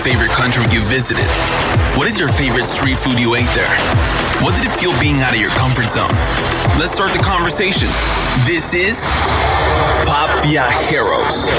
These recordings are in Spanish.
favorite country you visited? What is your favorite street food you ate there? What did it feel being out of your comfort zone? Let's start the conversation. This is Pop Viajeros.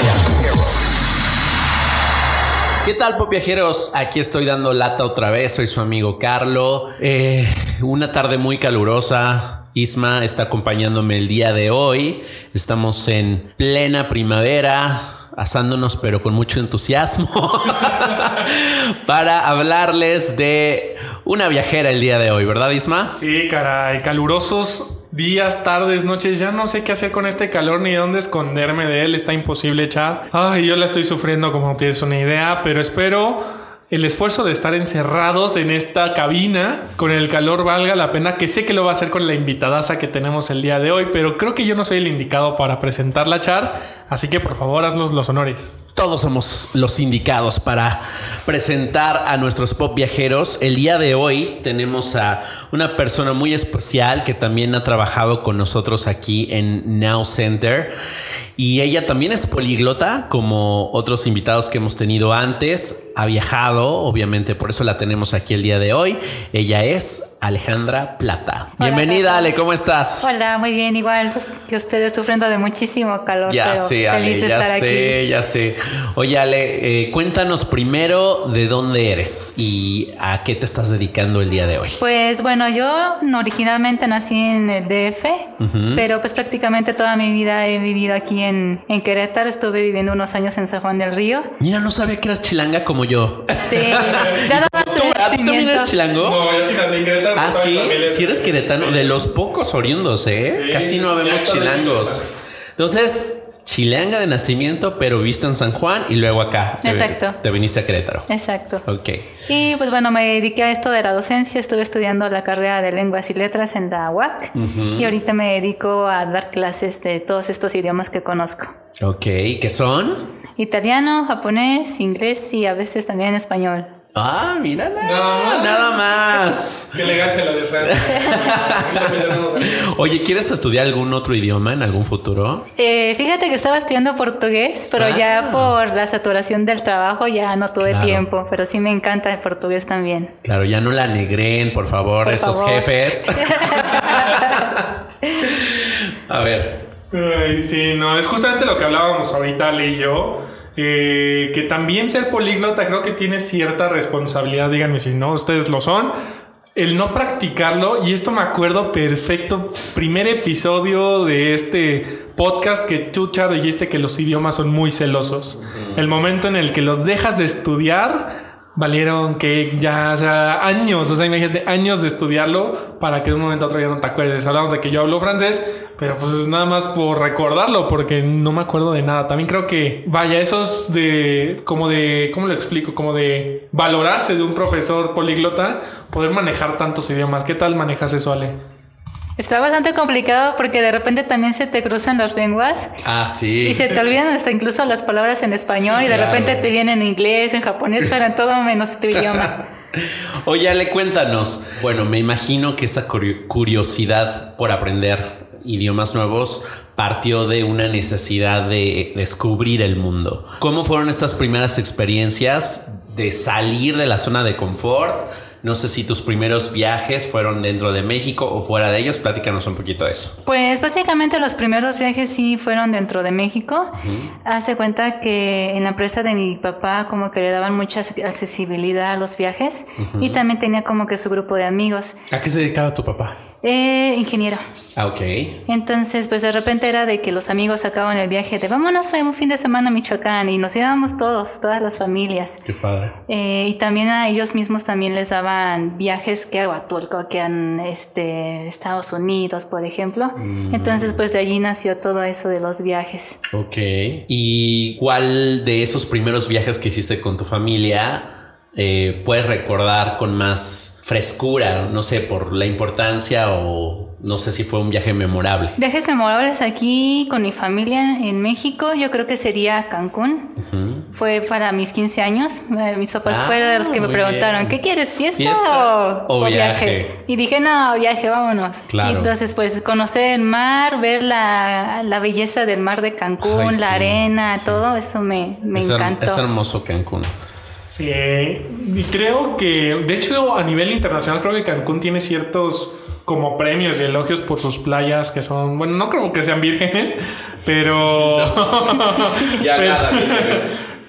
¿Qué tal, pop viajeros? Aquí estoy dando lata otra vez. Soy su amigo Carlo. Eh, una tarde muy calurosa. Isma está acompañándome el día de hoy. Estamos en plena primavera, asándonos, pero con mucho entusiasmo, para hablarles de una viajera el día de hoy, ¿verdad, Isma? Sí, caray, calurosos días, tardes, noches, ya no sé qué hacer con este calor ni dónde esconderme de él, está imposible echar. Ay, yo la estoy sufriendo como tienes una idea, pero espero el esfuerzo de estar encerrados en esta cabina con el calor valga la pena, que sé que lo va a hacer con la invitadaza que tenemos el día de hoy, pero creo que yo no soy el indicado para presentar la char, así que por favor haznos los honores. Todos somos los indicados para presentar a nuestros pop viajeros. El día de hoy tenemos a una persona muy especial que también ha trabajado con nosotros aquí en Now Center. Y ella también es políglota, como otros invitados que hemos tenido antes. Ha viajado, obviamente, por eso la tenemos aquí el día de hoy. Ella es Alejandra Plata. Bienvenida, Ale, ¿cómo estás? Hola, muy bien, igual pues, que ustedes sufriendo de muchísimo calor. Ya pero sé, Ale, feliz de ya estar sé, aquí. ya sé. Oye, Ale, eh, cuéntanos primero de dónde eres y a qué te estás dedicando el día de hoy. Pues bueno, yo no, originalmente nací en el DF, pero pues prácticamente toda mi vida he vivido aquí en, en Querétaro. Estuve viviendo unos años en San Juan del Río. Mira, no sabía que eras chilanga como yo. Sí, nada más ¿Tú, ¿tú también nacimiento. eres chilango? No, yo sí nací en Querétaro. Ah, sí, si eres queretano, sí. de los pocos oriundos, ¿eh? Sí, Casi no vemos chilangos. Entonces, chilanga de nacimiento, pero viste en San Juan y luego acá. Exacto. Te viniste a Querétaro. Exacto. Ok. Y pues bueno, me dediqué a esto de la docencia, estuve estudiando la carrera de lenguas y letras en la UAC y ahorita me dedico a dar clases de todos estos idiomas que conozco. Ok, ¿qué son? Italiano, japonés, inglés y a veces también español. Ah, mírala. Nada más. Nada más. Qué elegancia la de Fran. También tenemos aquí. Oye, ¿quieres estudiar algún otro idioma en algún futuro? Eh, fíjate que estaba estudiando portugués, pero Ah. ya por la saturación del trabajo ya no tuve Claro. tiempo, pero sí me encanta el portugués también. Claro, ya no la negren, por favor, Por esos favor. jefes. A ver. Ay, sí, no, es justamente lo que hablábamos ahorita, Ale y yo. Eh, que también ser políglota creo que tiene cierta responsabilidad, díganme si no, ustedes lo son. El no practicarlo, y esto me acuerdo perfecto, primer episodio de este podcast que tú, Char, dijiste que los idiomas son muy celosos. El momento en el que los dejas de estudiar, valieron que ya, o sea, años, o sea, imagínate, años de estudiarlo para que de un momento a otro ya no te acuerdes. Hablamos de que yo hablo francés, pero pues es nada más por recordarlo, porque no me acuerdo de nada. También creo que, vaya, esos de, como de, ¿cómo lo explico? Como de valorarse de un profesor políglota, poder manejar tantos idiomas. ¿Qué tal manejas eso, Ale? Está bastante complicado porque de repente también se te cruzan las lenguas Ah, sí. y se te olvidan hasta incluso las palabras en español y de Claro. repente te vienen en inglés, en japonés, pero en todo menos tu idioma. Oye, Ale, cuéntanos. Bueno, me imagino que esta curio- curiosidad por aprender idiomas nuevos partió de una necesidad de descubrir el mundo. ¿Cómo fueron estas primeras experiencias de salir de la zona de confort? No sé si tus primeros viajes fueron dentro de México o fuera de ellos. Platícanos un poquito de eso. Pues básicamente los primeros viajes sí fueron dentro de México. Hace cuenta que en la empresa de mi papá como que le daban mucha accesibilidad a los viajes y también tenía como que su grupo de amigos. ¿A qué se dedicaba tu papá? Eh, ingeniero. Ah, ok. Entonces, pues de repente era de que los amigos sacaban el viaje de vámonos a un fin de semana a Michoacán y nos íbamos todos, todas las familias. Qué padre. Eh, y también a ellos mismos también les daban viajes que a Huatulco, que en este, Estados Unidos, por ejemplo. Entonces, pues de allí nació todo eso de los viajes. Ok. ¿Y cuál de esos primeros viajes que hiciste con tu familia eh, puedes recordar con más frescura? No sé, por la importancia o no sé si fue un viaje memorable. Viajes memorables aquí con mi familia en México, yo creo que sería Cancún. Fue para mis 15 años. Eh, Mis papás Ah, fueron los que me preguntaron, bien. ¿qué quieres, fiesta, ¿Fiesta o, viaje? Y dije, no, viaje, vámonos. Claro. Y entonces, pues conocer el mar, ver la, la belleza del mar de Cancún, Ay, la sí, arena, sí. todo eso me, me es, encantó. es hermoso Cancún. Sí, y creo que, de hecho, a nivel internacional, creo que Cancún tiene ciertos como premios y elogios por sus playas que son, bueno, no creo que sean vírgenes, pero... Ya pero, nada,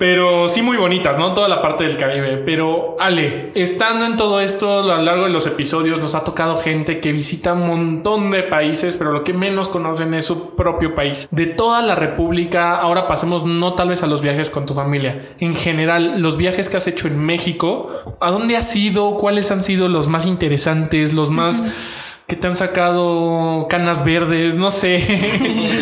pero sí muy bonitas, ¿no? Toda la parte del Caribe. Pero Ale, estando en todo esto a lo largo de los episodios, nos ha tocado gente que visita un montón de países, pero lo que menos conocen es su propio país. De toda la República, ahora pasemos no tal vez a los viajes con tu familia. En general, los viajes que has hecho en México, ¿a dónde has ido? ¿Cuáles han sido los más interesantes, los más que te han sacado canas verdes, no sé.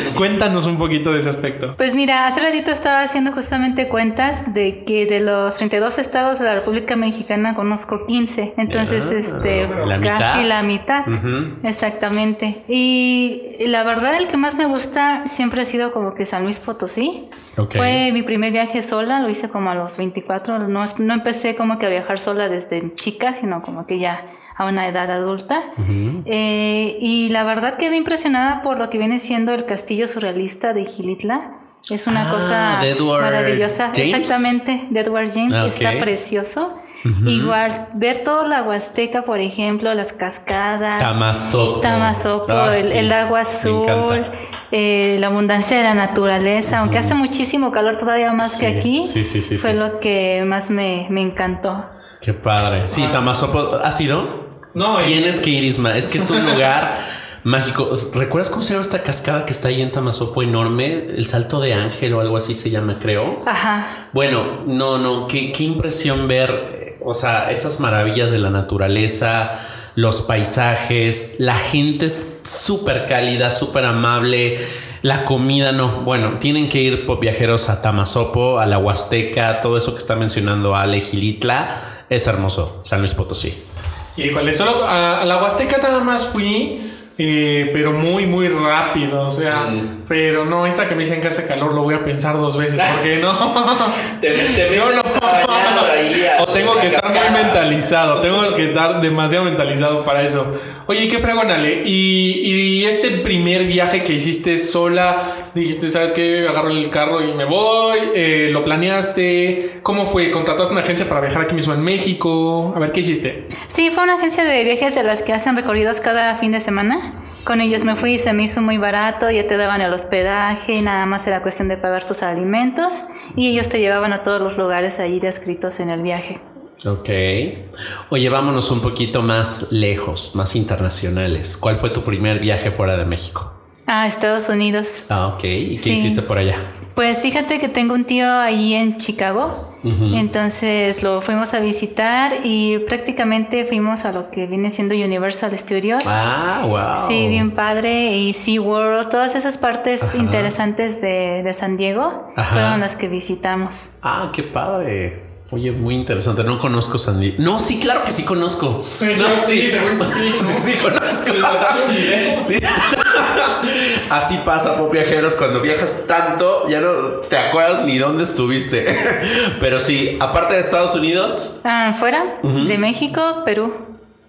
Cuéntanos un poquito de ese aspecto. Pues mira, hace ratito estaba haciendo justamente cuentas de que de los 32 estados de la República Mexicana conozco 15, entonces Ah, este la casi mitad. la mitad. Exactamente. Y la verdad el que más me gusta siempre ha sido como que San Luis Potosí. Ok. Fue mi primer viaje sola, lo hice como a los 24, no, no empecé como que a viajar sola desde chica, sino como que ya a una edad adulta. Eh, y la verdad quedé impresionada por lo que viene siendo el castillo surrealista de Gilitla. Es una Ah, cosa maravillosa. James. Exactamente, de Edward James. Ah, Está ok. precioso. Igual, ver toda la Huasteca, por ejemplo, las cascadas. Tamazopo. Tamazopo, Ah, el, sí, el agua azul, eh, la abundancia de la naturaleza, aunque hace muchísimo calor todavía más que aquí, sí, fue lo que más me, me encantó. Qué padre. Sí, Tamazopo. ¿Has ido? No, Tienes que ir, Isma. Es que es un lugar mágico. ¿Recuerdas cómo se llama esta cascada que está ahí en Tamazopo enorme? El Salto de Ángel o algo así se llama, creo. Ajá. Bueno, no, no, qué, qué impresión ver, eh, o sea, esas maravillas de la naturaleza, los paisajes, la gente es súper cálida, súper amable, la comida no, bueno, tienen que ir por viajeros a Tamazopo, a la Huasteca, todo eso que está mencionando Ale Gilitla, es hermoso, San Luis Potosí. Híjole, solo a, a la Huasteca nada más fui, eh, pero muy, muy rápido. O sea, pero no, ahorita que me dicen que hace calor lo voy a pensar dos veces, porque no. Yo no. O tengo que estar muy mentalizado, tengo que estar demasiado mentalizado para eso. Oye, qué fregón, Ale. Y, y este primer viaje que hiciste sola, dijiste, ¿sabes qué? Agarro el carro y me voy. eh, ¿Lo planeaste? ¿Cómo fue? ¿Contrataste una agencia para viajar aquí mismo en México? A ver, ¿qué hiciste? Sí, fue una agencia de viajes de las que hacen recorridos cada fin de semana. Con ellos me fui y se me hizo muy barato, ya te daban el hospedaje y nada más era cuestión de pagar tus alimentos y ellos te llevaban a todos los lugares ahí descritos en el viaje. Ok. Oye, vámonos un poquito más lejos, más internacionales. ¿Cuál fue tu primer viaje fuera de México? A Estados Unidos. Ah, ok. ¿Y qué Sí. hiciste por allá? Pues fíjate que tengo un tío ahí en Chicago, entonces lo fuimos a visitar y prácticamente fuimos a lo que viene siendo Universal Studios. Ah, wow. Sí, bien padre. Y SeaWorld, todas esas partes interesantes de, de San Diego Ajá. fueron las que visitamos. Ah, qué padre. Oye, muy interesante. No conozco San Diego. No, sí, claro que sí conozco. No, sí, seguro sí. sí, sí conozco. Sí. Así pasa por viajeros cuando viajas tanto, ya no te acuerdas ni dónde estuviste. Pero sí, aparte de Estados Unidos, Ah, fuera de México, Perú.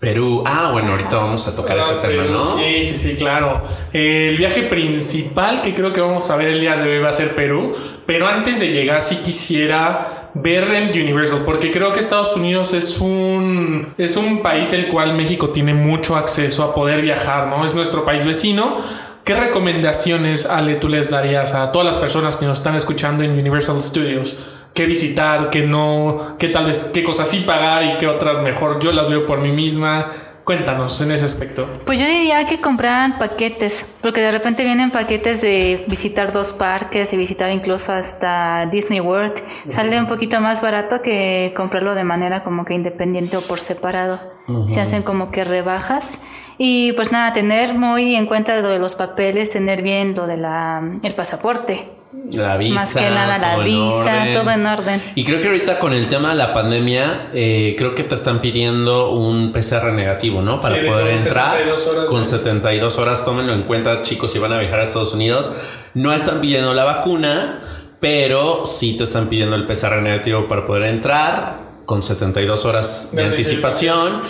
Perú. Ah, bueno, ahorita vamos a tocar ese Ah, tema, pero ¿no? Sí, sí, sí, claro. El viaje principal que creo que vamos a ver el día de hoy va a ser Perú. Pero antes de llegar, sí quisiera ver el Universal, porque creo que Estados Unidos es un, es un país el cual México tiene mucho acceso a poder viajar, ¿no? Es nuestro país vecino. ¿Qué recomendaciones, Ale, tú les darías a todas las personas que nos están escuchando en Universal Studios? ¿Qué visitar, qué no, qué tal vez, qué cosas sí pagar y qué otras mejor? Yo las veo por mí misma. Cuéntanos en ese aspecto. Pues yo diría que compraran paquetes, porque de repente vienen paquetes de visitar dos parques y visitar incluso hasta Disney World. Sale un poquito más barato que comprarlo de manera como que independiente o por separado. Se hacen como que rebajas. Y pues nada, tener muy en cuenta lo de los papeles, tener bien lo de la el pasaporte. La visa. Más que nada la visa, orden. todo en orden. Y creo que ahorita con el tema de la pandemia, eh, creo que te están pidiendo un PCR negativo, ¿no? Para Sí, de poder entrar 72 horas, con ¿no? 72 horas. Tómenlo en cuenta, chicos, si van a viajar a Estados Unidos. No están pidiendo la vacuna, pero sí te están pidiendo el PCR negativo para poder entrar con 72 horas de De anticipación.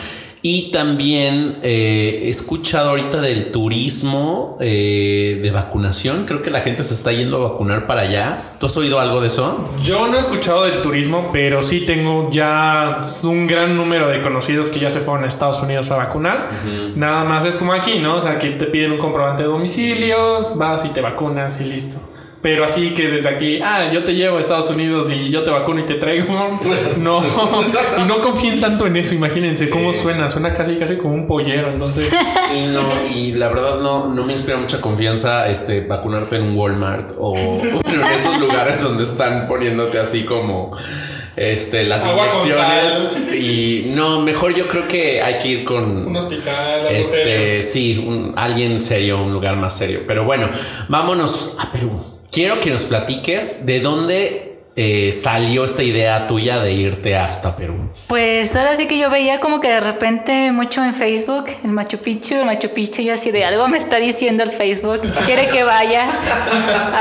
Y también eh, he escuchado ahorita del turismo eh, de vacunación. Creo que la gente se está yendo a vacunar para allá. ¿Tú has oído algo de eso? Yo no he escuchado del turismo, pero sí tengo ya un gran número de conocidos que ya se fueron a Estados Unidos a vacunar. Nada más es como aquí, ¿no? O sea, que te piden un comprobante de domicilios, vas y te vacunas y listo. Pero así que desde aquí, ah, yo te llevo a Estados Unidos y yo te vacuno y te traigo. No, y no confíen tanto en eso, imagínense cómo suena, suena casi casi como un pollero, entonces. Sí, no, y la verdad no, no me inspira mucha confianza este vacunarte en un Walmart o en estos lugares donde están poniéndote así como este las Agua inyecciones y no, mejor yo creo que hay que ir con Un hospital, este, serio. sí, un- alguien serio, un lugar más serio. Pero bueno, vámonos a Perú. Quiero que nos platiques de dónde eh, salió esta idea tuya de irte hasta Perú. Pues ahora sí que yo veía como que de repente mucho en Facebook, el Machu Picchu, el Machu Picchu, yo así de algo me está diciendo el Facebook, quiere que vaya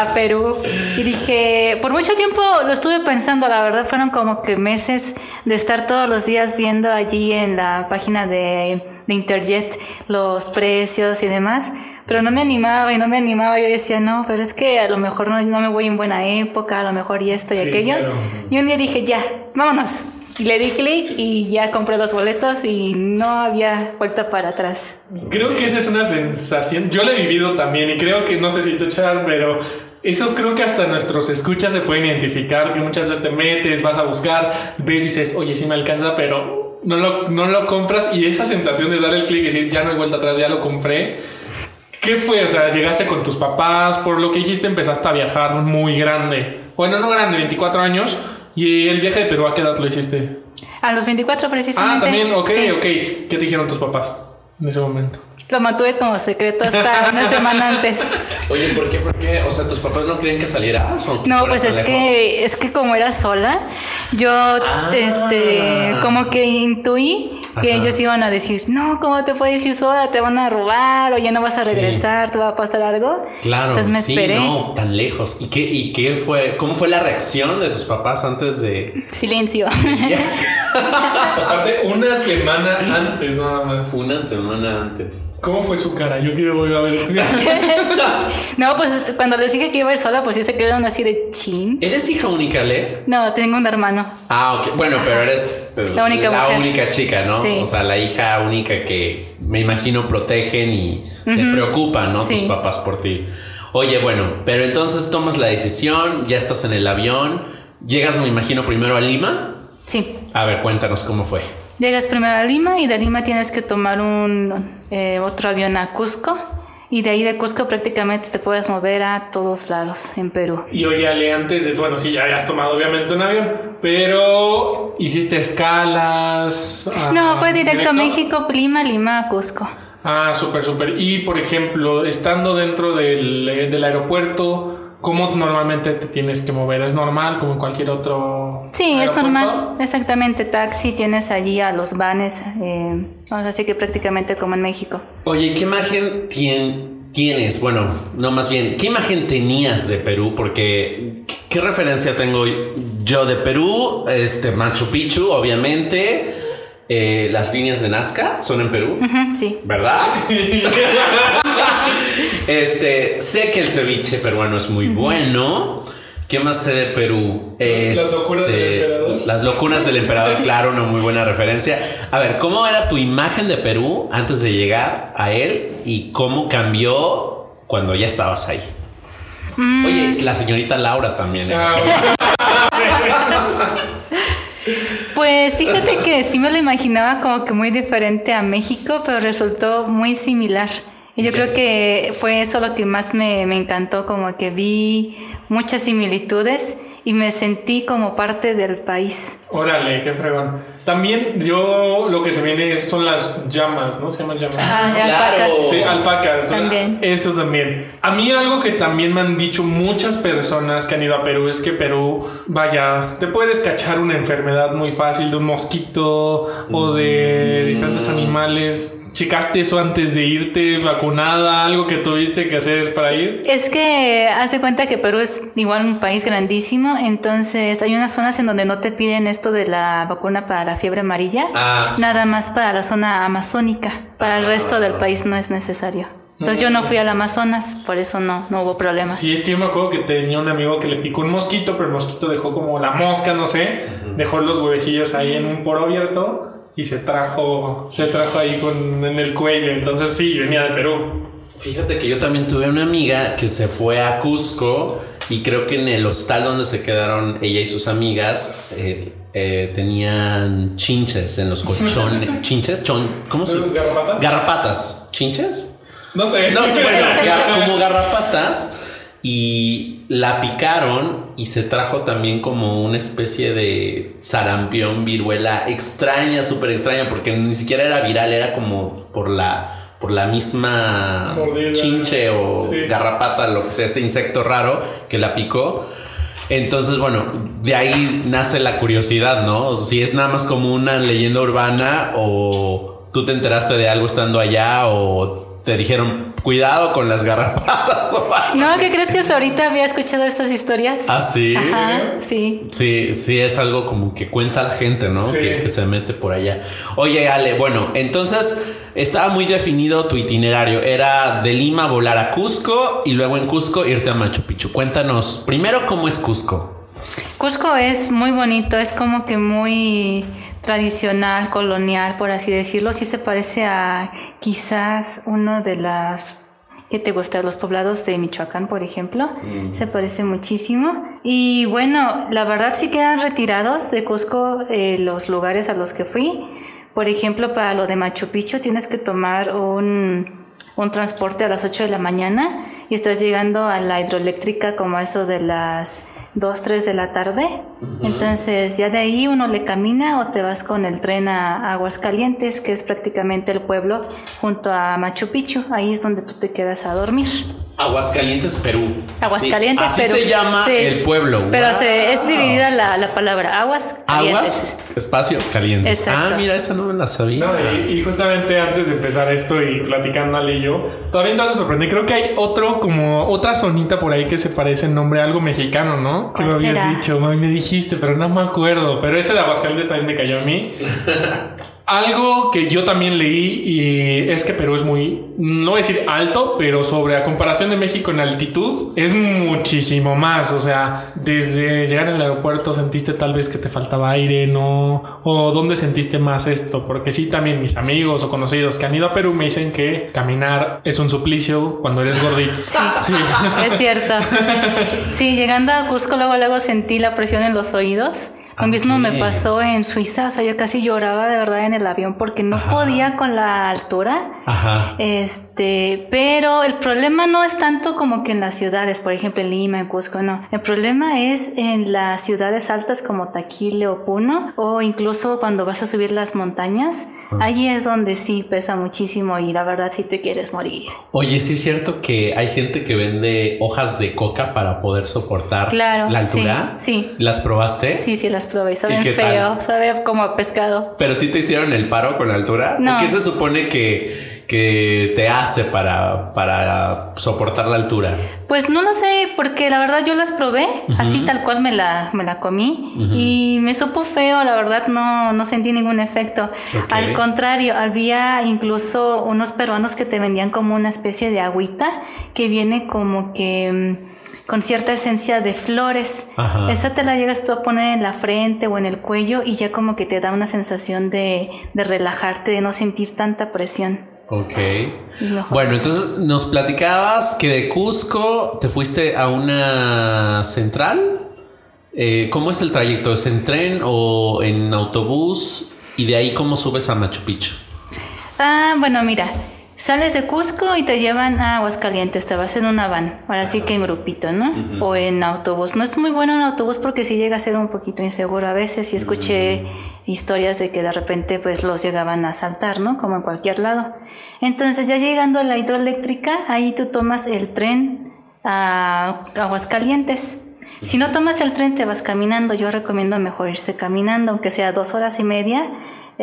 a Perú. Y dije, por mucho tiempo lo estuve pensando, la verdad fueron como que meses de estar todos los días viendo allí en la página de, de Interjet los precios y demás, pero no me animaba y no me animaba, yo decía, no, pero es que a lo mejor no, no me voy en buena época, a lo mejor y esto y Sí, aquello. claro. Y un día dije, ya, vámonos. Y le di clic y ya compré los boletos y no había vuelta para atrás. Creo que esa es una sensación. Yo la he vivido también y creo que, no sé si tú, Char, pero eso creo que hasta nuestros escuchas se pueden identificar, que muchas veces te metes, vas a buscar, ves y dices, oye, sí me alcanza, pero no lo, no lo compras y esa sensación de dar el clic y decir, ya no hay vuelta atrás, ya lo compré. ¿Qué fue? O sea, llegaste con tus papás, por lo que dijiste empezaste a viajar muy grande. Bueno, no grande, 24 años. ¿Y el viaje de Perú a qué edad lo hiciste? A los 24 Ah, precisamente. también, ok, sí. ok. ¿Qué te dijeron tus papás en ese momento? Lo mantuve como secreto hasta una semana antes. Oye, ¿por qué? ¿Por qué? O sea, ¿tus papás no querían que salieras? o No, pues es que, es que como era sola, yo este como que intuí que ellos iban a decir, no, ¿cómo te puedes ir sola? Te van a robar o ya no vas a Sí. regresar, te va a pasar algo. Claro, Entonces me sí, esperé. no, tan lejos. ¿Y qué, ¿Y qué fue? ¿Cómo fue la reacción de tus papás antes de...? Silencio. Aparte, una semana antes nada más. Una semana antes. ¿Cómo fue su cara? Yo quiero volver a ver. no, pues cuando les dije que iba a ir sola, pues sí se quedaron así de chin. ¿Eres hija única, Le? No, tengo un hermano. Ah, ok. Bueno, pero eres La única mujer. única chica, ¿no? Sí. O sea, la hija única que me imagino protegen y se preocupan, ¿no? Tus Sí. papás por ti. Oye, bueno, pero entonces tomas la decisión, ya estás en el avión, llegas, me imagino, primero a Lima. Sí. A ver, cuéntanos cómo fue. Llegas primero a Lima y de Lima tienes que tomar un eh, otro avión a Cusco. Y de ahí de Cusco prácticamente te puedes mover a todos lados en Perú. Y oye, Ale, antes de bueno, sí, ya habías tomado obviamente un avión, pero hiciste escalas. ah, No, fue directo, a México, Lima, Lima, Cusco. Ah, súper, súper. Y por ejemplo, estando dentro del, eh, del aeropuerto, ¿cómo normalmente te tienes que mover? ¿Es normal como en cualquier otro? Sí, es aeropuerto? normal, exactamente. Taxi, tienes allí a los vanes, eh, así que prácticamente como en México. Oye, ¿qué imagen tien- tienes? Bueno, no más bien, ¿qué imagen tenías de Perú? Porque, ¿qué- ¿qué referencia tengo yo de Perú? Este, Machu Picchu, obviamente. Eh, las líneas de Nazca son en Perú, sí. ¿verdad? este, sé que el ceviche peruano es muy bueno. ¿Qué más sé de Perú? Las locuras del Este, emperador. Las locuras del emperador, claro, una muy buena referencia. A ver, ¿cómo era tu imagen de Perú antes de llegar a él y cómo cambió cuando ya estabas ahí? Mm. Oye, la señorita Laura también. ¿eh? Ah, Pues fíjate que sí me lo imaginaba como que muy diferente a México, pero resultó muy similar. Y yo creo que fue eso lo que más me, me encantó, como que vi muchas similitudes y me sentí como parte del país. órale, qué fregón. También yo lo que se viene son las llamas, ¿no? Se llaman llamas. Ah, claro. alpacas. Sí, alpacas. También. Eso también. A mí algo que también me han dicho muchas personas que han ido a Perú es que Perú, vaya, te puedes cachar una enfermedad muy fácil de un mosquito o de diferentes animales. ¿Checaste eso antes de irte vacunada? ¿Algo que tuviste que hacer para ir? Es que haz de cuenta que Perú es igual un país grandísimo, entonces hay unas zonas en donde no te piden esto de la vacuna para la fiebre amarilla, Ah, sí. nada más para la zona amazónica, para el resto del país no es necesario. Entonces yo no fui al Amazonas, por eso no, no hubo problema. Sí, es que yo me acuerdo que tenía un amigo que le picó un mosquito, pero el mosquito dejó como la mosca, no sé, dejó los huevecillos ahí en un poro abierto y se trajo, se trajo ahí con, en el cuello. Entonces sí, venía de Perú. Fíjate que yo también tuve una amiga que se fue a Cusco y creo que en el hostal donde se quedaron ella y sus amigas eh, eh, tenían chinches en los colchones. ¿Chinches? Chon, ¿Cómo se dice? ¿Garrapatas? Garrapatas. ¿Chinches? No sé. No, sí, bueno, gar- como garrapatas y la picaron y se trajo también como una especie de sarampión, viruela extraña, súper extraña, porque ni siquiera era viral, era como por la por la misma Mordida. chinche o Sí. garrapata, lo que sea, este insecto raro que la picó. Entonces, bueno, de ahí nace la curiosidad, ¿no? O sea, si es nada más como una leyenda urbana o tú te enteraste de algo estando allá o te dijeron cuidado con las garrapatas o algo. No, ¿qué crees que hasta ahorita había escuchado estas historias? Ah, sí. Ajá, sí. Sí, sí, es algo como que cuenta la gente, ¿no? Sí. Que, que se mete por allá. Oye, Ale, bueno, entonces estaba muy definido tu itinerario. Era de Lima volar a Cusco y luego en Cusco irte a Machu Picchu. Cuéntanos primero cómo es Cusco. Cusco es muy bonito, es como que muy tradicional, colonial, por así decirlo. Sí se parece a quizás uno de las que te gusta, los poblados de Michoacán, por ejemplo. Se parece muchísimo. Y bueno, la verdad sí quedan retirados de Cusco eh, los lugares a los que fui. Por ejemplo, para lo de Machu Picchu tienes que tomar un, un transporte a las 8 de la mañana y estás llegando a la hidroeléctrica como eso de las 2, 3 de la tarde. Entonces ya de ahí uno le camina o te vas con el tren a Aguascalientes, que es prácticamente el pueblo junto a Machu Picchu. Ahí es donde tú te quedas a dormir. Aguascalientes, Perú. Aguascalientes, Sí, así Perú. se llama Sí. el pueblo. Pero Wow. se, es dividida la, la palabra aguas Aguas, espacio, caliente. Exacto. Ah, mira, esa no me la sabía. No, y, y justamente antes de empezar esto y platicando Ale y yo, todavía te vas a sorprender. Creo que hay otro, como otra zonita por ahí que se parece en nombre a algo mexicano, ¿no? Que ¿Cuál lo habías dicho, mami, me dijiste, pero no me acuerdo. Pero ese de Aguascalientes también me cayó a mí. Algo que yo también leí y es que Perú es muy, no decir alto, pero sobre a comparación de México en altitud es muchísimo más. O sea, desde llegar al aeropuerto sentiste tal vez que te faltaba aire, ¿no? O dónde sentiste más esto. Porque sí, también mis amigos o conocidos que han ido a Perú me dicen que caminar es un suplicio cuando eres gordito. Sí. Es cierto. Sí, llegando a Cusco luego, luego sentí la presión en los oídos. Lo mismo me pasó en Suiza, o sea, yo casi lloraba de verdad en el avión porque no podía con la altura. Ajá. Este, pero el problema no es tanto como que en las ciudades, por ejemplo en Lima, en Cusco, no. El problema es en las ciudades altas como Taquile o Puno, o incluso cuando vas a subir las montañas. Allí es donde sí pesa muchísimo y la verdad sí te quieres morir. Oye, sí es cierto que hay gente que vende hojas de coca para poder soportar Claro, la sí, altura. sí. ¿Las probaste? Sí, sí las probé, saben feo, sabe como a pescado. Pero sí te hicieron el paro con la altura. No. ¿Qué se supone que, que te hace para, para soportar la altura? Pues no lo sé, porque la verdad yo las probé, así tal cual me la, me la comí y me supo feo, la verdad no, no sentí ningún efecto. Al contrario, había incluso unos peruanos que te vendían como una especie de agüita que viene como que mm, con cierta esencia de flores. Ajá. Esa te la llegas tú a poner en la frente o en el cuello y ya como que te da una sensación de, de relajarte, de no sentir tanta presión. Ok. Bueno, así. entonces nos platicabas que de Cusco te fuiste a una central. Eh, ¿Cómo es el trayecto? ¿Es en tren o en autobús? Y de ahí, ¿cómo subes a Machu Picchu? Ah, bueno, mira, sales de Cusco y te llevan a Aguascalientes, te vas en una van, ahora sí que en grupito, ¿no? O en autobús. No es muy bueno en autobús porque sí llega a ser un poquito inseguro a veces y escuché historias de que de repente pues los llegaban a saltar, ¿no? Como en cualquier lado. Entonces ya llegando a la hidroeléctrica, ahí tú tomas el tren a Aguascalientes. Si no tomas el tren, te vas caminando. Yo recomiendo mejor irse caminando, aunque sea dos horas y media.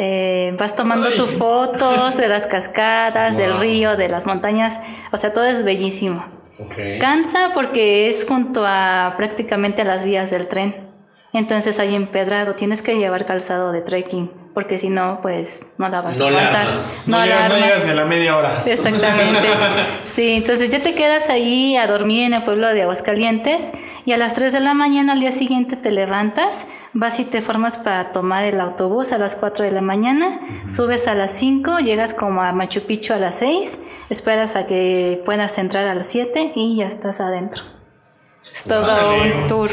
Eh, vas tomando Ay. tus fotos de las cascadas, del río, de las montañas. O sea, todo es bellísimo. Ok. Cansa porque es junto a prácticamente a las vías del tren. Entonces hay empedrado, tienes que llevar calzado de trekking, porque si no, pues no la vas No a aguantar. armas. No, la no armas. llegas ni a la media hora. Exactamente. Sí, entonces ya te quedas ahí a dormir en el pueblo de Aguascalientes y a las 3 de la mañana al día siguiente te levantas, vas y te formas para tomar el autobús a las 4 de la mañana, subes a las 5, llegas como a Machu Picchu a las 6, esperas a que puedas entrar a las 7 y ya estás adentro. Es todo un tour.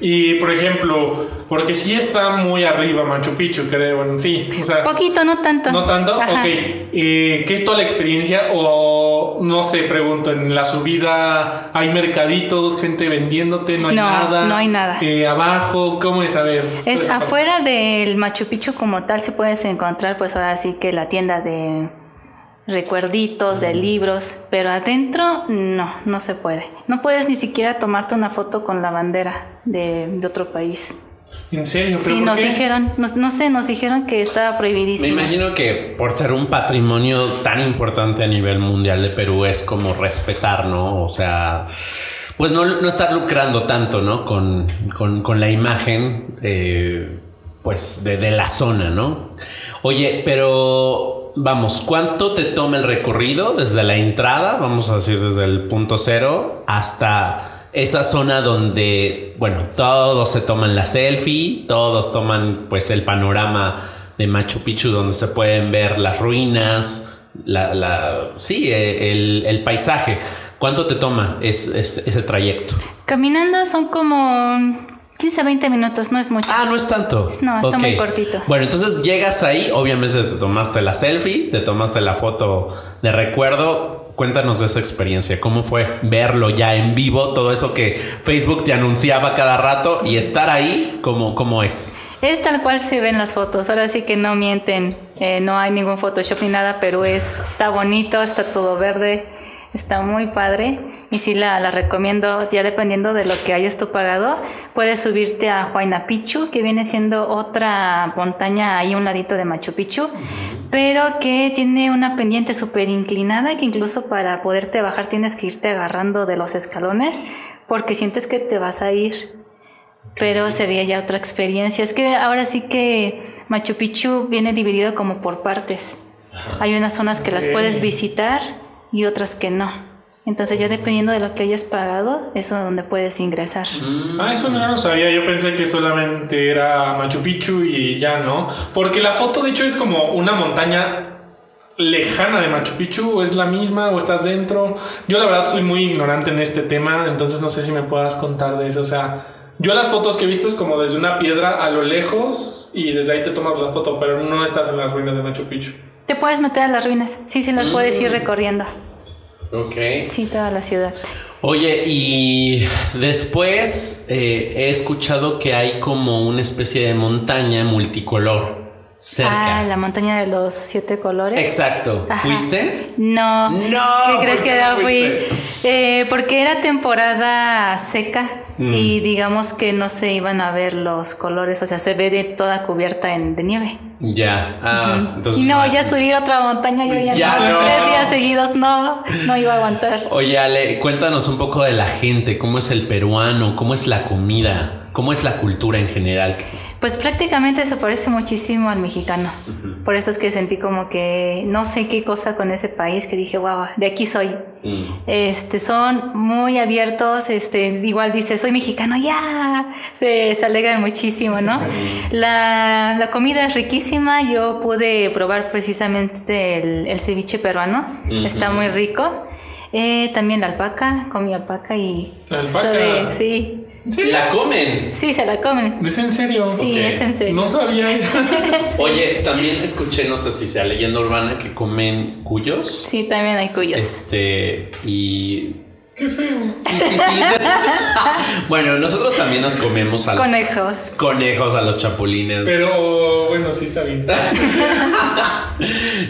Y por ejemplo, porque sí está muy arriba Machu Picchu, creo. sí, o sea. Poquito, no tanto. ¿No tanto? Ajá. Ok. Eh, ¿Qué es toda la experiencia? O no sé, pregunto, en la subida hay mercaditos, gente vendiéndote, no hay No, nada. no hay nada. Eh, abajo, ¿cómo es? A ver. Es afuera del Machu Picchu como tal, si puedes encontrar, pues ahora sí que la tienda de recuerditos, de libros, pero adentro no, no se puede. No puedes ni siquiera tomarte una foto con la bandera de, de otro país. ¿En serio? ¿Pero Sí, nos qué? dijeron, nos- no sé, nos dijeron que estaba Me prohibidísimo. imagino que por ser un patrimonio tan importante a nivel mundial de Perú es como respetar, ¿no? O sea, pues no, no estar lucrando tanto, ¿no? Con, con- con la imagen, eh, pues, de, de la zona, ¿no? Oye, pero vamos, ¿cuánto te toma el recorrido desde la entrada, vamos a decir desde el punto cero, hasta esa zona donde, bueno, todos se toman la selfie, todos toman pues el panorama de Machu Picchu donde se pueden ver las ruinas, la, la sí, eh, el, el paisaje. ¿Cuánto te toma es- ese trayecto? Caminando son como 15, 20 minutos, no es mucho. Ah, no es tanto. No, está muy cortito. Bueno, entonces llegas ahí, obviamente te tomaste la selfie, te tomaste la foto de recuerdo. Cuéntanos de esa experiencia, cómo fue verlo ya en vivo, todo eso que Facebook te anunciaba cada rato y estar ahí, ¿cómo, cómo es? Es tal cual se ven las fotos, ahora sí que no mienten, eh, no hay ningún Photoshop ni nada, pero es- está bonito, está todo verde, está muy padre y sí la, la recomiendo, ya dependiendo de lo que hayas tú pagado, puedes subirte a Huayna Picchu, que viene siendo otra montaña ahí a un ladito de Machu Picchu, pero que tiene una pendiente súper inclinada que incluso para poderte bajar tienes que irte agarrando de los escalones porque sientes que te vas a ir. Pero sería ya otra experiencia. Es que ahora sí que Machu Picchu viene dividido como por partes. Hay unas zonas que las puedes visitar y otras que no. Entonces ya dependiendo de lo que hayas pagado, es donde puedes ingresar. Ah, eso no lo sabía. Yo pensé que solamente era Machu Picchu y ya no. Porque la foto, de hecho, es como una montaña lejana de Machu Picchu. ¿O es la misma o estás dentro? Yo, la verdad, soy muy ignorante en este tema. Entonces, no sé si me puedas contar de eso. O sea, yo las fotos que he visto es como desde una piedra a lo lejos y desde ahí te tomas la foto, pero no estás en las ruinas de Machu Picchu. Te puedes meter a las ruinas. Sí, sí, las puedes ir recorriendo. Ok. Sí, toda la ciudad. Oye, y después eh, he escuchado que hay como una especie de montaña multicolor cerca. Ah, la montaña de los siete colores. Exacto. Ajá. ¿Fuiste? No. No, ¿Qué crees ¿por que no fui? Eh, porque era temporada seca Mm. y digamos que no se iban a ver los colores, o sea, se ve de toda cubierta en, de nieve. Ya. Ah, entonces. y no, ya subir otra montaña, yo ya, Ya no, tres días seguidos, no, no iba a aguantar. Oye, Ale, cuéntanos un poco de la gente, cómo es el peruano, cómo es la comida, cómo es la cultura en general. Pues prácticamente se parece muchísimo al mexicano. Por eso es que sentí como que no sé qué cosa con ese país que dije, wow, de aquí soy. Este, son muy abiertos, este, igual dice, soy mexicano, ya, se, se alegran muchísimo, ¿no? La, la comida es riquísima, yo pude probar precisamente el, el ceviche peruano, está muy rico. Eh, también la alpaca, comí alpaca y... ¿La alpaca? sabe- sí, ¿La comen? sí, se la comen. ¿Es en serio? Sí, es en serio. No sabía. Oye, también escuché, no sé si sea leyenda urbana, que comen cuyos. Sí, también hay cuyos. Este, y. Qué feo. Sí, sí, sí. bueno, nosotros también nos comemos a los Conejos. conejos, a los chapulines. Pero bueno, sí está bien.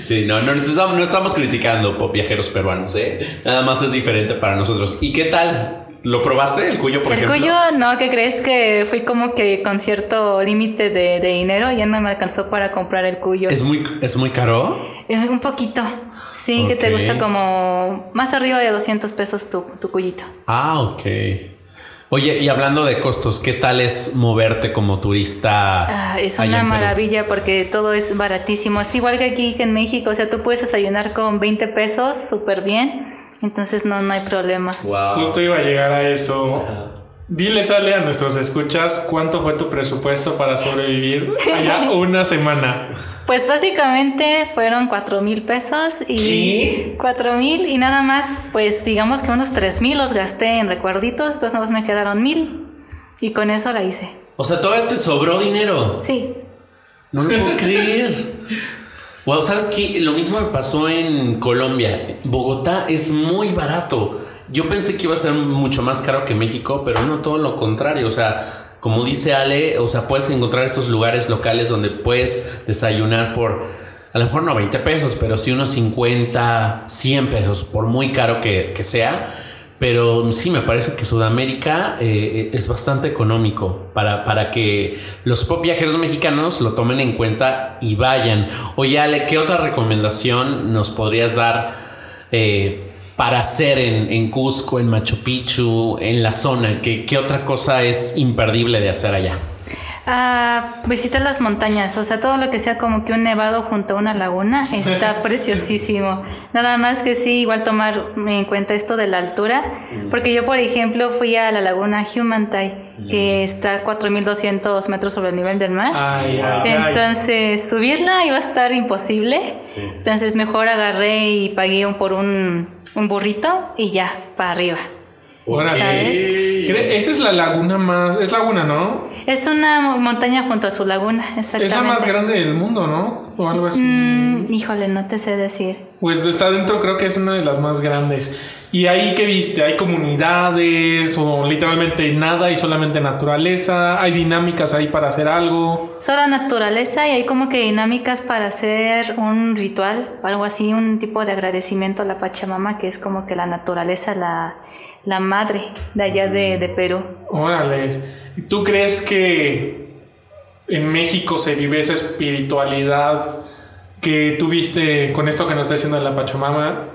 Sí, no, no, estamos, no estamos criticando viajeros peruanos, ¿eh? Nada más es diferente para nosotros. ¿Y qué tal? ¿Lo probaste el cuyo, por el ejemplo? cuyo, no, ¿qué crees? Que fui como que con cierto límite de, de dinero, ya no me alcanzó para comprar el cuyo. ¿Es muy, ¿Es muy caro? Eh, un poquito. Sí, que te gusta como más arriba de 200 pesos tu, tu cuyito. Ah, ok. Oye, y hablando de costos, ¿qué tal es moverte como turista? Ah, es una maravilla porque todo es baratísimo. Es igual que aquí que en México. O sea, tú puedes desayunar con 20 pesos súper bien. Entonces no, no hay problema. Wow. Justo iba a llegar a eso. Dile, sale a nuestros escuchas cuánto fue tu presupuesto para sobrevivir allá una semana. Pues básicamente fueron 4 mil pesos y... 4 mil y nada más, pues digamos que unos 3 mil los gasté en recuerditos, entonces nada más me quedaron mil y con eso la hice. O sea, todavía te sobró dinero. Sí. No lo puedo creer. Wow, ¿sabes qué? Lo mismo me pasó en Colombia. Bogotá es muy barato. Yo pensé que iba a ser mucho más caro que México, pero no todo lo contrario. O sea, como dice Ale, o sea, puedes encontrar estos lugares locales donde puedes desayunar por a lo mejor no 20 pesos, pero sí unos 50, 100 pesos, por muy caro que, que sea. Pero sí, me parece que Sudamérica eh, es bastante económico para, para que los pop viajeros mexicanos lo tomen en cuenta y vayan. Oye, Ale, ¿qué otra recomendación nos podrías dar eh, para hacer en, en Cusco, en Machu Picchu, en la zona? ¿Qué, qué otra cosa es imperdible de hacer allá? Ah, visitar las montañas, o sea, todo lo que sea como que un nevado junto a una laguna está preciosísimo. Nada más que sí, igual tomar en cuenta esto de la altura, porque yo, por ejemplo, fui a la laguna Humantai, que está a 4200 metros sobre el nivel del mar. Ay, ay, ay. Entonces, subirla iba a estar imposible. Entonces, mejor agarré y pagué un, por un, un burrito y ya, para arriba. Órale. Esa es la laguna más. Es laguna, ¿no? Es una montaña junto a su laguna, exactamente. Es la más grande del mundo, ¿no? O algo así. Mm, híjole, no te sé decir. Pues está dentro, creo que es una de las más grandes. ¿Y ahí qué viste? ¿Hay comunidades o literalmente nada y solamente naturaleza? ¿Hay dinámicas ahí para hacer algo? Solo naturaleza y hay como que dinámicas para hacer un ritual o algo así, un tipo de agradecimiento a la Pachamama, que es como que la naturaleza, la, la madre de allá de, de Perú. Órale. ¿Y ¿Tú crees que en México se vive esa espiritualidad que tuviste con esto que nos está diciendo la Pachamama?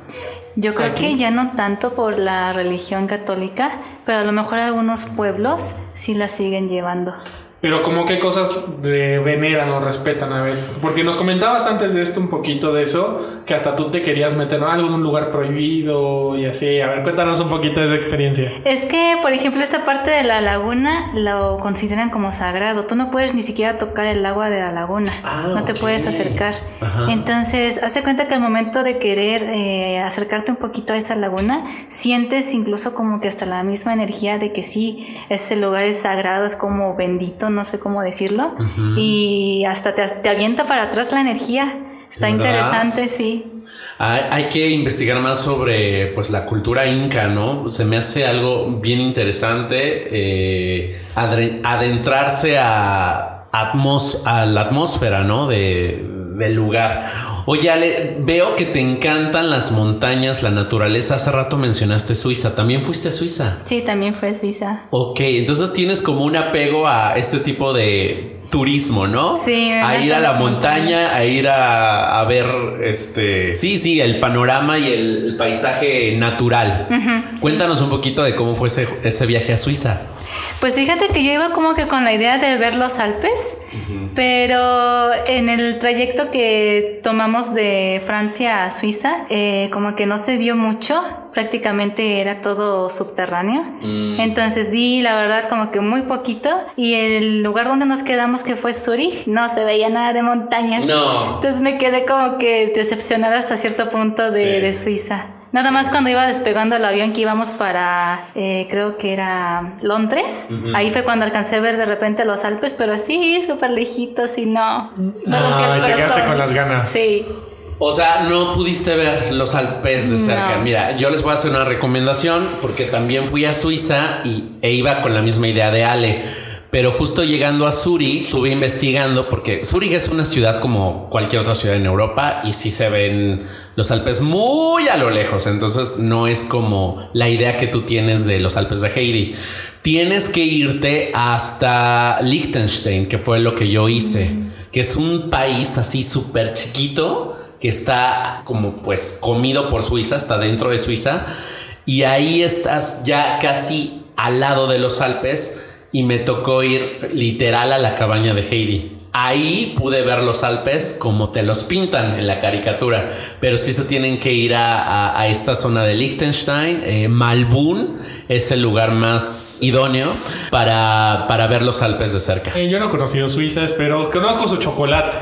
Yo creo Aquí. que ya no tanto por la religión católica, pero a lo mejor algunos pueblos sí la siguen llevando. Pero como qué cosas de veneran o respetan, a ver. Porque nos comentabas antes de esto un poquito de eso, que hasta tú te querías meter ¿no? algo en un lugar prohibido y así. A ver, cuéntanos un poquito de esa experiencia. Es que, por ejemplo, esta parte de la laguna lo consideran como sagrado. Tú no puedes ni siquiera tocar el agua de la laguna. Ah, no te puedes acercar. Ajá. Entonces, hazte cuenta que al momento de querer eh, acercarte un poquito a esa laguna, sientes incluso como que hasta la misma energía de que sí, ese lugar es sagrado, es como bendito, no sé cómo decirlo. Y hasta te, te avienta para atrás la energía. Está ¿Verdad? interesante, sí. Hay, hay que investigar más sobre pues la cultura inca, ¿no? Se me hace algo bien interesante eh, adentrarse a, atmos- a la atmósfera, ¿no? De, del lugar. Oye, Ale, veo que te encantan las montañas, la naturaleza. Hace rato mencionaste Suiza. ¿También fuiste a Suiza? Sí, también fue Suiza. Ok, entonces tienes como un apego a este tipo de turismo, ¿no? Sí, A ir a la montaña, a ir a, a ver este. Sí, sí, el panorama y el, el paisaje natural. Cuéntanos un poquito de cómo fue ese, ese viaje a Suiza. Pues fíjate que yo iba como que con la idea de ver los Alpes, pero en el trayecto que tomamos de Francia a Suiza, eh, como que no se vio mucho, prácticamente era todo subterráneo. Entonces vi, la verdad, como que muy poquito. Y el lugar donde nos quedamos, que fue Zurich, no se veía nada de montañas. No. Entonces me quedé como que decepcionada hasta cierto punto de, Sí. de Suiza. Nada más cuando iba despegando el avión que íbamos para, eh, creo que era Londres. Ahí fue cuando alcancé a ver de repente los Alpes, pero sí, súper lejitos y no. no Ay, te quedaste con las ganas. Sí. O sea, no pudiste ver los Alpes de cerca. No. Mira, yo les voy a hacer una recomendación porque también fui a Suiza y, e iba con la misma idea de Ale. Pero justo llegando a Zurich, estuve investigando porque Zurich es una ciudad como cualquier otra ciudad en Europa y sí se ven los Alpes muy a lo lejos. Entonces no es como la idea que tú tienes de los Alpes de Heidi. Tienes que irte hasta Liechtenstein, que fue lo que yo hice, que es un país así súper chiquito que está como pues comido por Suiza, está dentro de Suiza. Y ahí estás ya casi al lado de los Alpes y me tocó ir literal a la cabaña de Heidi. Ahí pude ver los Alpes como te los pintan en la caricatura, pero sí se tienen que ir a, esta zona de Liechtenstein. Eh, es el lugar más idóneo para, para ver los Alpes de cerca. Eh, yo no he conocido Suiza, pero conozco su chocolate.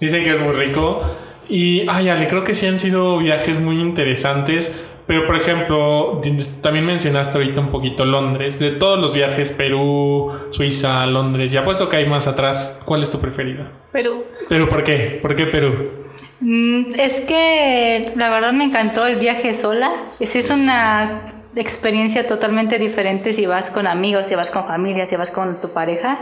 Dicen que es muy rico. Y, ay, Ale, creo que sí han sido viajes muy interesantes. Pero, por ejemplo, también mencionaste ahorita un poquito Londres. De todos los viajes, Perú, Suiza, Londres, ya puesto que hay más atrás, ¿cuál es tu preferida? Perú. ¿Pero por qué? ¿Por qué Perú? Mm, es que la verdad me encantó el viaje sola. Es, es una experiencia totalmente diferente si vas con amigos, si vas con familia, si vas con tu pareja.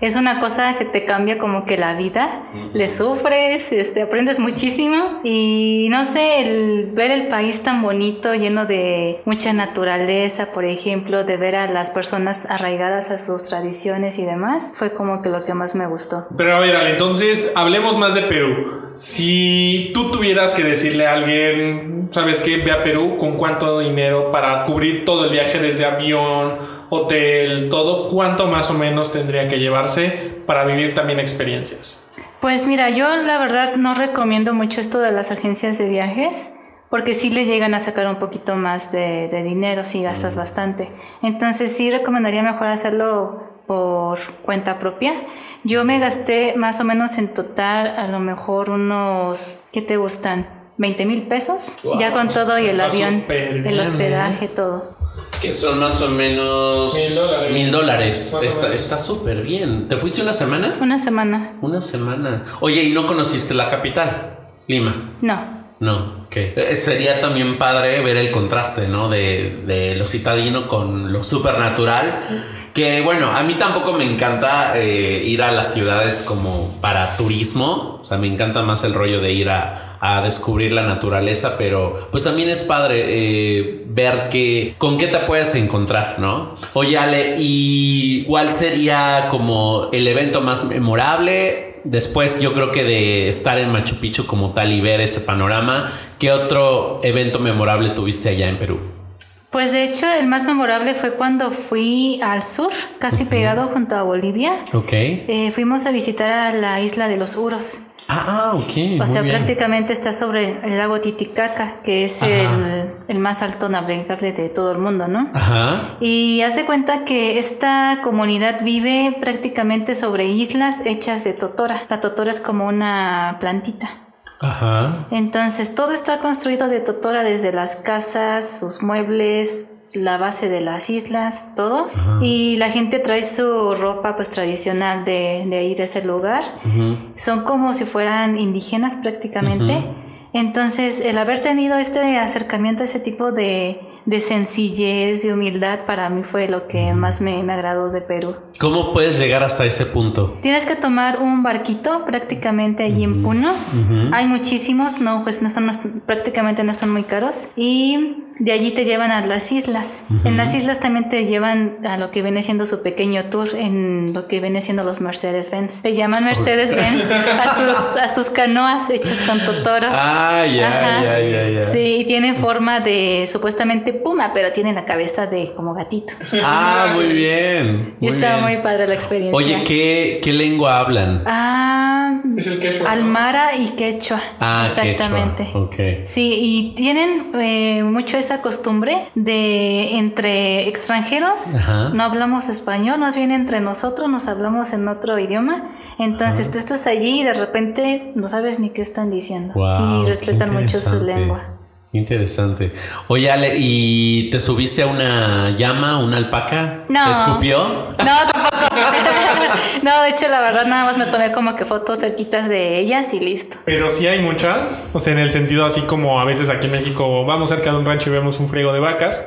Es una cosa que te cambia como que la vida. Le sufres, este, aprendes muchísimo y no sé, el ver el país tan bonito, lleno de mucha naturaleza, por ejemplo, de ver a las personas arraigadas a sus tradiciones y demás, fue como que lo que más me gustó. Pero a ver, entonces hablemos más de Perú. Si tú tuvieras que decirle a alguien, ¿sabes qué? Ve a Perú, ¿con cuánto dinero para cubrir todo el viaje desde avión, hotel, todo, ¿cuánto más o menos tendría que llevarse para vivir también experiencias? Pues mira, yo la verdad no recomiendo mucho esto de las agencias de viajes porque sí le llegan a sacar un poquito más de, dinero si gastas mm. bastante. Entonces sí recomendaría mejor hacerlo por cuenta propia. Yo me gasté más o menos en total a lo mejor unos, ¿qué te gustan? 20 mil pesos, ya con todo y el avión, el hospedaje, todo. Que son más o menos mil dólares. Está súper bien. ¿Te fuiste una semana? Una semana. Una semana. Oye, ¿y no conociste la capital? Lima. No. No, ok. Eh, sería también padre ver el contraste, ¿no? De, de lo citadino con lo supernatural. Que bueno, a mí tampoco me encanta eh, ir a las ciudades como para turismo. O sea, me encanta más el rollo de ir a, a descubrir la naturaleza, pero pues también es padre eh, ver que con qué te puedes encontrar, ¿no? Oye, Ale, ¿y cuál sería como el evento más memorable? Después yo creo que de estar en Machu Picchu como tal y ver ese panorama, ¿qué otro evento memorable tuviste allá en Perú? Pues de hecho el más memorable fue cuando fui al sur, casi pegado junto a Bolivia. Ok. Eh, fuimos a visitar a la isla de los Uros. Ah, ok. O sea, prácticamente está sobre el lago Titicaca, que es el, más alto navegable de todo el mundo, ¿no? Ajá. Y hace cuenta que esta comunidad vive prácticamente sobre islas hechas de totora. La totora es como una plantita. Ajá. Entonces, todo está construido de totora, desde las casas, sus muebles, la base de las islas, todo. Y la gente trae su ropa pues tradicional de, de ahí, de ese lugar. Son como si fueran indígenas prácticamente. Entonces, el haber tenido este acercamiento ese tipo de, de sencillez, de humildad, para mí fue lo que más me, me, agradó de Perú. ¿Cómo puedes llegar hasta ese punto? Tienes que tomar un barquito prácticamente allí en Puno. Hay muchísimos, no, pues no están, prácticamente no están muy caros. Y de allí te llevan a las islas. En las islas también te llevan a lo que viene siendo su pequeño tour, en lo que viene siendo los Mercedes-Benz. Le llaman Mercedes-Benz a, sus, a sus canoas hechas con totora. Ah, ya, ya, ya, ya. Sí, y tiene forma de supuestamente puma, pero tiene la cabeza de como gatito. Ah, muy bien. y está muy padre la experiencia. Oye, ¿qué, qué lengua hablan? Ah, es el quechua. Almara y quechua. Ah, exactamente. Quechua. Okay. Sí, y tienen eh, mucho esa costumbre de entre extranjeros no hablamos español, más bien entre nosotros nos hablamos en otro idioma. Entonces tú estás allí y de repente no sabes ni qué están diciendo. sí, respetan mucho su lengua. Interesante. Oye, Ale, ¿y te subiste a una llama, una alpaca? No. ¿Te escupió? No, tampoco. no, de hecho, la verdad, nada más me tomé como que fotos cerquitas de ellas y listo. Pero sí hay muchas, o sea, en el sentido así como a veces aquí en México vamos cerca de un rancho y vemos un friego de vacas.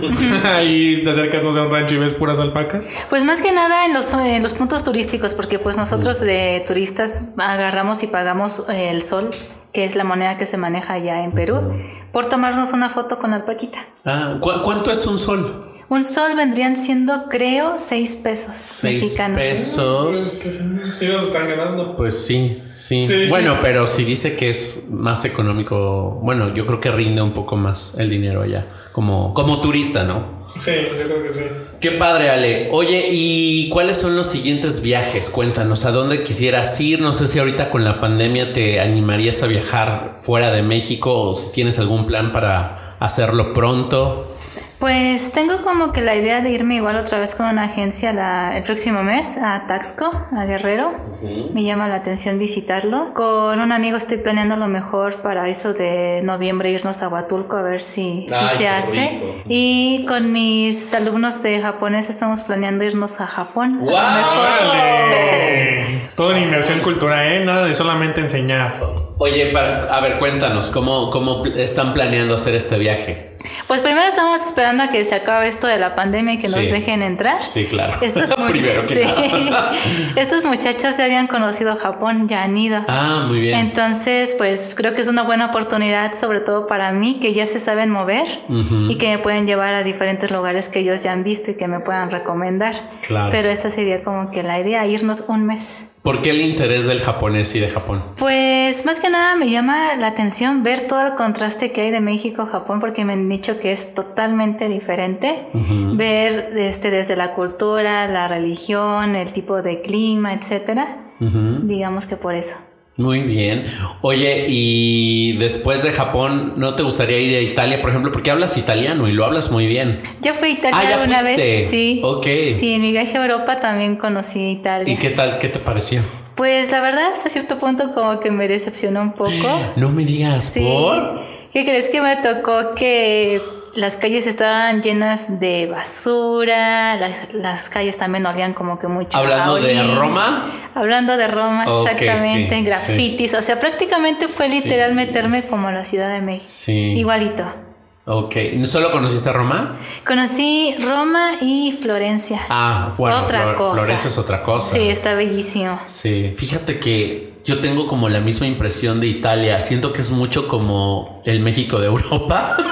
Ahí te acercas, no sé, a un rancho y ves puras alpacas. Pues más que nada en los, en los puntos turísticos, porque pues nosotros de turistas agarramos y pagamos eh, el sol, que es la moneda que se maneja allá en Perú, por tomarnos una foto con alpaquita. Ah, ¿cu- ¿Cuánto es un sol? Un sol vendrían siendo, creo, seis pesos Seis mexicanos. pesos. Sí nos están ganando. Pues sí, sí, Sí. Bueno, pero si dice que es más económico, bueno, yo creo que rinde un poco más el dinero allá, como, como turista, ¿no? Sí, yo creo que sí. Qué padre, Ale. Oye, ¿y cuáles son los siguientes viajes? Cuéntanos, ¿a dónde quisieras ir? No sé si ahorita con la pandemia te animarías a viajar fuera de México o si tienes algún plan para hacerlo pronto. Pues tengo como que la idea de irme igual otra vez con una agencia la- el próximo mes a Taxco, a Guerrero. Me llama la atención visitarlo. Con un amigo estoy planeando lo mejor para eso de noviembre irnos a Huatulco a ver si, se hace. rico. Y con mis alumnos de japonés estamos planeando irnos a Japón. ¡Guau! A. Toda una inversión cultural, ¿eh? Nada de solamente enseñar. Oye, para- a ver, cuéntanos, ¿cómo, ¿cómo están planeando hacer este viaje? Pues primero estamos esperando a que se acabe esto de la pandemia y que nos dejen entrar. Sí, claro. Estos, mu- Primero que sí. nada. Estos muchachos ya habían conocido Japón, ya han ido. Ah, muy bien. Entonces, pues creo que es una buena oportunidad, sobre todo para mí, que ya se saben mover y que me pueden llevar a diferentes lugares que ellos ya han visto y que me puedan recomendar. Claro. Pero esa sería como que la idea, irnos un mes. ¿Por qué el interés del japonés y de Japón? Pues más que nada me llama la atención ver todo el contraste que hay de México a Japón porque me han dicho que es totalmente diferente. Ver este, desde la cultura, la religión, el tipo de clima, etcétera. Digamos que por eso. Muy bien. Oye, y después de Japón, ¿no te gustaría ir a Italia, por ejemplo? Porque hablas italiano y lo hablas muy bien. Yo fui a Italia Ah, ¿ya una fuiste? vez. Sí. Ok. Sí, en mi viaje a Europa también conocí Italia. ¿Y qué tal? ¿Qué te pareció? Pues la verdad, hasta cierto punto como que me decepcionó un poco. No me digas, Sí. ¿por? ¿Qué crees que me tocó que las calles estaban llenas de basura, las, las calles también olían como que mucho. Hablando de. Roma. Hablando de Roma, exactamente, sí, grafitis, o sea, prácticamente fue Sí. literal meterme como a la Ciudad de México. Sí. Igualito. Ok. ¿Solo conociste Roma? Conocí Roma y Florencia. Ah, bueno. Otra Flor- cosa. Florencia es otra cosa. Sí, está bellísimo. Sí, fíjate que yo tengo como la misma impresión de Italia. Siento que es mucho como el México de Europa.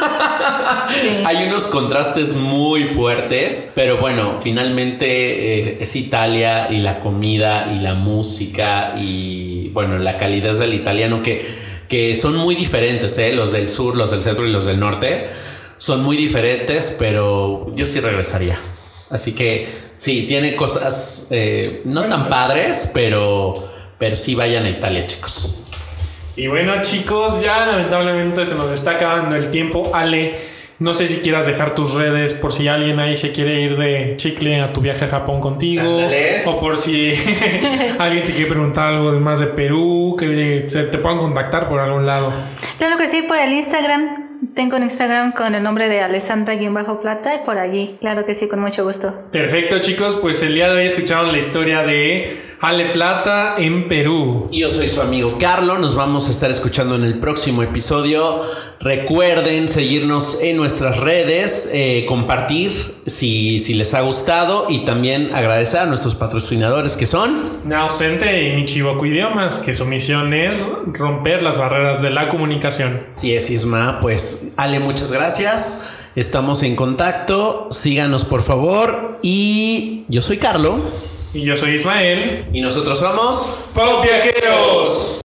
Sí. Hay unos contrastes muy fuertes, pero bueno, finalmente eh, es Italia y la comida y la música y bueno, la calidez del italiano que, que son muy diferentes, ¿eh? los del sur, los del centro y los del norte. Son muy diferentes, pero yo sí regresaría. Así que sí, tiene cosas eh, no tan padres, pero, pero sí vayan a Italia, chicos. Y bueno, chicos, ya lamentablemente se nos está acabando el tiempo. Ale, no sé si quieras dejar tus redes por si alguien ahí se quiere ir de chicle a tu viaje a Japón contigo. Ándale. O por si alguien te quiere preguntar algo de más de Perú, que se te puedan contactar por algún lado. Claro que sí, por el Instagram. Tengo un Instagram con el nombre de Alessandra-Plata y por allí. Claro que sí, con mucho gusto. Perfecto, chicos, pues el día de hoy escucharon la historia de Ale Plata en Perú. Yo soy su amigo Carlo, nos vamos a estar escuchando en el próximo episodio. Recuerden seguirnos en nuestras redes, eh, compartir si, si les ha gustado y también agradecer a nuestros patrocinadores que son... Naocente y Michiboku Idiomas, que su misión es romper las barreras de la comunicación. Si es Isma, pues Ale, muchas gracias. Estamos en contacto, síganos por favor y yo soy Carlo Y yo soy Ismael. y nosotros somos... ¡Pop Viajeros!